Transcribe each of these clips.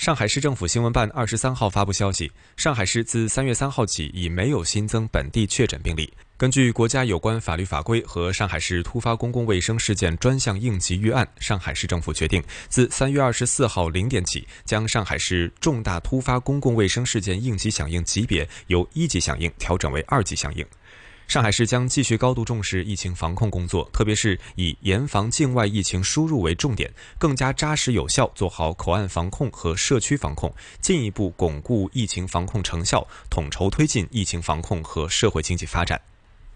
上海市政府新闻办二十三号发布消息，上海市自三月三号起已没有新增本地确诊病例。根据国家有关法律法规和上海市突发公共卫生事件专项应急预案，上海市政府决定自三月二十四号零点起，将上海市重大突发公共卫生事件应急响应级别由一级响应调整为二级响应。上海市将继续高度重视疫情防控工作，特别是以严防境外疫情输入为重点，更加扎实有效做好口岸防控和社区防控，进一步巩固疫情防控成效，统筹推进疫情防控和社会经济发展。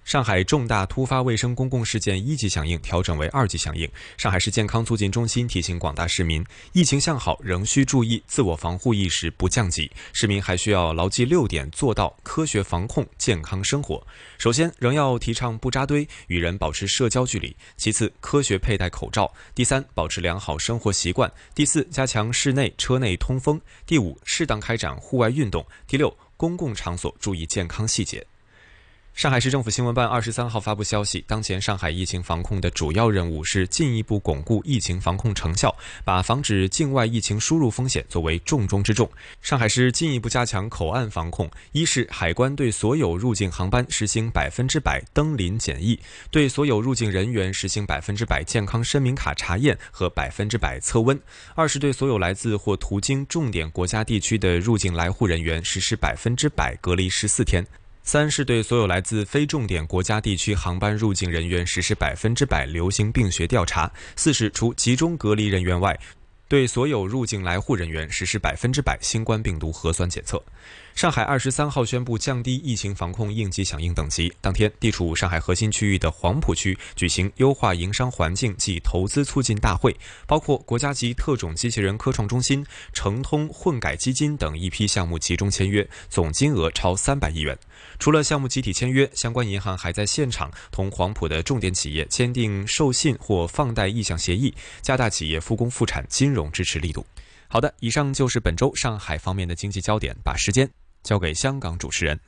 上海重大突发卫生公共事件一级响应调整为二级响应。上海市健康促进中心提醒广大市民，疫情向好仍需注意自我防护意识不降级，市民还需要牢记六点，做到科学防控、健康生活。首先，仍要提倡不扎堆，与人保持社交距离；其次，科学佩戴口罩；第三，保持良好生活习惯；第四，加强室内、车内通风；第五，适当开展户外运动；第六，公共场所注意健康细节。上海市政府新闻办二十三号发布消息，当前上海疫情防控的主要任务是进一步巩固疫情防控成效，把防止境外疫情输入风险作为重中之重。上海市进一步加强口岸防控，一是海关对所有入境航班实行百分之百登临检疫，对所有入境人员实行百分之百健康申明卡查验和百分之百测温；二是对所有来自或途经重点国家地区的入境来沪人员实施百分之百隔离十四天。三是对所有来自非重点国家地区航班入境人员实施百分之百流行病学调查；四是除集中隔离人员外，对所有入境来沪人员实施百分之百新冠病毒核酸检测。上海二十三号宣布降低疫情防控应急响应等级。当天，地处上海核心区域的黄浦区举行优化营商环境及投资促进大会，包括国家级特种机器人科创中心、城通混改基金等一批项目集中签约，总金额超三百亿元。除了项目集体签约，相关银行还在现场同黄埔的重点企业签订授信或放贷意向协议，加大企业复工复产金融支持力度。好的，以上就是本周上海方面的经济焦点，把时间交给香港主持人。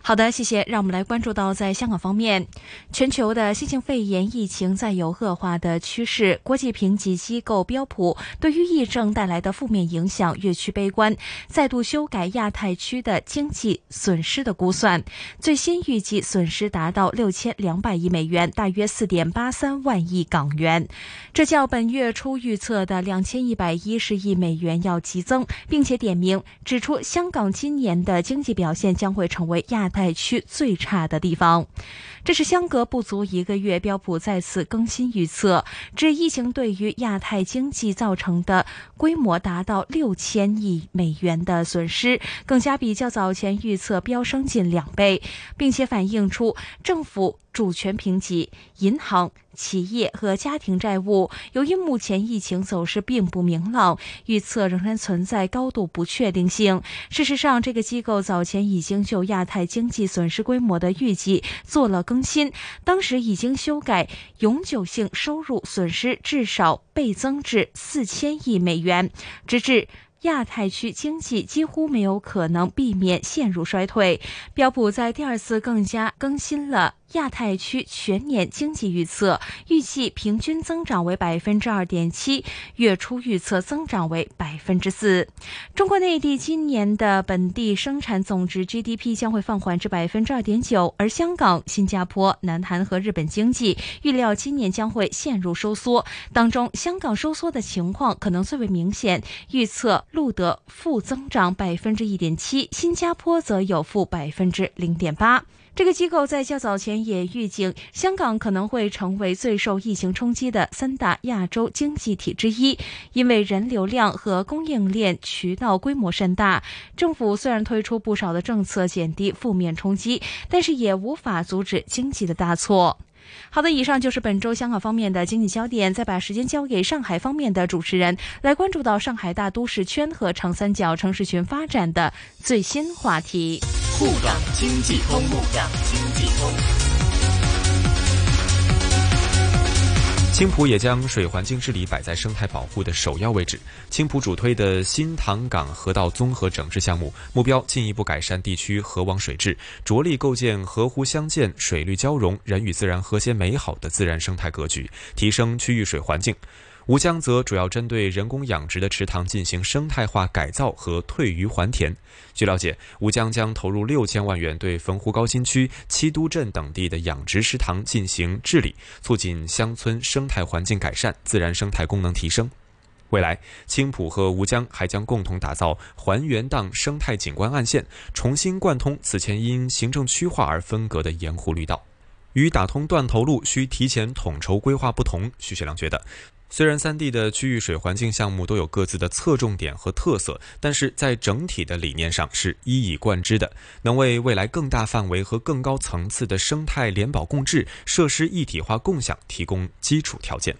好的，谢谢。让我们来关注到，在香港方面，全球的新型肺炎疫情再有恶化的趋势。国际评级机构标普对于疫症带来的负面影响越趋悲观，再度修改亚太区的经济损失的估算，最新预计损失达到六千两百亿美元，大约四点八三万亿港元。这较本月初预测的两千一百一十亿美元要激增，并且点名指出，香港今年的经济表现将会成为亚。太区最差的地方，这是相隔不足一个月，标普再次更新预测，指疫情对于亚太经济造成的规模达到六千亿美元的损失，更加比较早前预测飙升近两倍，并且反映出政府。主权评级、银行、企业和家庭债务，由于目前疫情走势并不明朗，预测仍然存在高度不确定性。事实上，这个机构早前已经就亚太经济损失规模的预计做了更新，当时已经修改永久性收入损失至少倍增至四千亿美元，直至。亚太区经济几乎没有可能避免陷入衰退。标普在第二次更加更新了亚太区全年经济预测，预计平均增长为百分之二点七，月初预测增长为百分之四。中国内地今年的本地生产总值 GDP 将会放缓至百分之二点九，而香港、新加坡、南韩和日本经济预料今年将会陷入收缩，当中香港收缩的情况可能最为明显，预测录得负增长百分之一点七，新加坡则有负百分之零点八。这个机构在较早前也预警，香港可能会成为最受疫情冲击的三大亚洲经济体之一，因为人流量和供应链渠道规模甚大。政府虽然推出不少的政策减低负面冲击，但是也无法阻止经济的大错。好的，以上就是本周香港方面的经济焦点。再把时间交给上海方面的主持人，来关注到上海大都市圈和长三角城市群发展的最新话题。沪港经济通，沪港经济通。青浦也将水环境治理摆在生态保护的首要位置。青浦主推的新塘港河道综合整治项目，目标进一步改善地区河网水质，着力构建河湖相间、水绿交融、人与自然和谐美好的自然生态格局，提升区域水环境。吴江则主要针对人工养殖的池塘进行生态化改造和退渔还田。据了解，吴江将投入六千万元对汾湖高新区、七都镇等地的养殖池塘进行治理，促进乡村生态环境改善、自然生态功能提升。未来，青浦和吴江还将共同打造还原档生态景观岸线，重新贯通此前因行政区划而分隔的盐湖绿道。与打通断头路需提前统筹规划不同，徐学良觉得。虽然三地的区域水环境项目都有各自的侧重点和特色，但是在整体的理念上是一以贯之的，能为未来更大范围和更高层次的生态联保共治、设施一体化共享提供基础条件。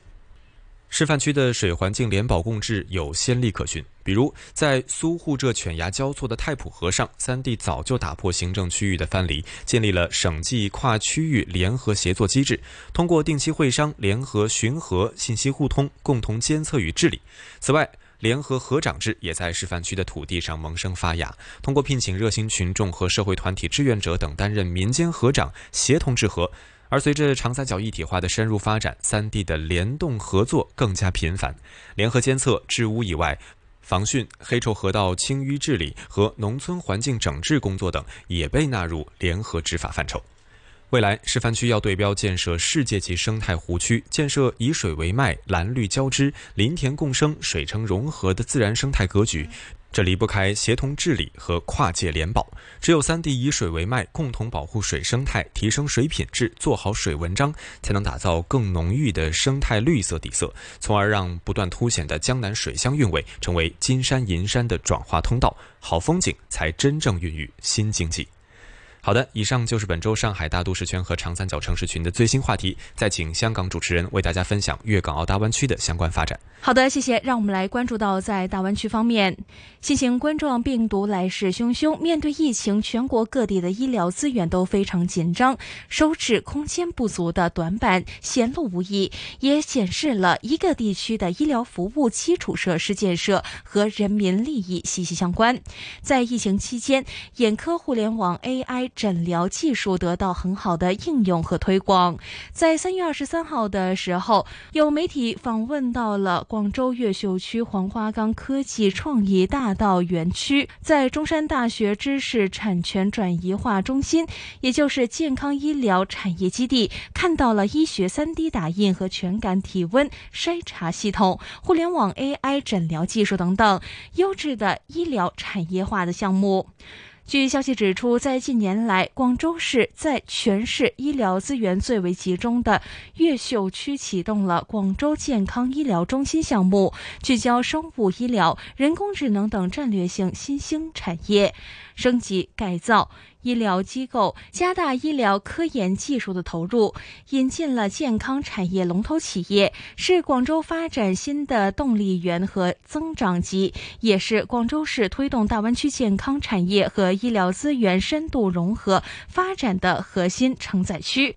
示范区的水环境联保共治有先例可循，比如在苏沪浙犬牙交错的太浦河上，三地早就打破行政区域的藩篱，建立了省际跨区域联合协作机制，通过定期会商、联合巡河、信息互通，共同监测与治理。此外，联合河长制也在示范区的土地上萌生发芽，通过聘请热心群众和社会团体志愿者等担任民间河长，协同治河。而随着长三角一体化的深入发展，三地的联动合作更加频繁。联合监测、治污以外，防汛、黑臭河道清淤治理和农村环境整治工作等也被纳入联合执法范畴。未来，示范区要对标建设世界级生态湖区，建设以水为脉、蓝绿交织、林田共生、水城融合的自然生态格局。这离不开协同治理和跨界联保。只有三地以水为脉，共同保护水生态，提升水品质，做好水文章，才能打造更浓郁的生态绿色底色，从而让不断凸显的江南水乡韵味成为金山银山的转化通道。好风景才真正孕育新经济。好的，以上就是本周上海大都市圈和长三角城市群的最新话题。再请香港主持人为大家分享粤港澳大湾区的相关发展。好的，谢谢。让我们来关注到在大湾区方面，新型冠状病毒来势汹汹，面对疫情，全国各地的医疗资源都非常紧张，收治空间不足的短板显露无遗，也显示了一个地区的医疗服务基础设施建设和人民利益息息相关。在疫情期间，眼科互联网 AI 诊疗技术得到很好的应用和推广。在三月二十三号的时候，有媒体访问到了。广州越秀区黄花岗科技创意大道园区，在中山大学知识产权转移化中心，也就是健康医疗产业基地，看到了医学 3D 打印和全感体温筛查系统、互联网 AI 诊疗技术等等优质的医疗产业化的项目。据消息指出，在近年来，广州市在全市医疗资源最为集中的越秀区启动了广州健康医疗中心项目，聚焦生物医疗、人工智能等战略性新兴产业，升级改造。医疗机构加大医疗科研技术的投入，引进了健康产业龙头企业，是广州发展新的动力源和增长极，也是广州市推动大湾区健康产业和医疗资源深度融合发展的核心承载区。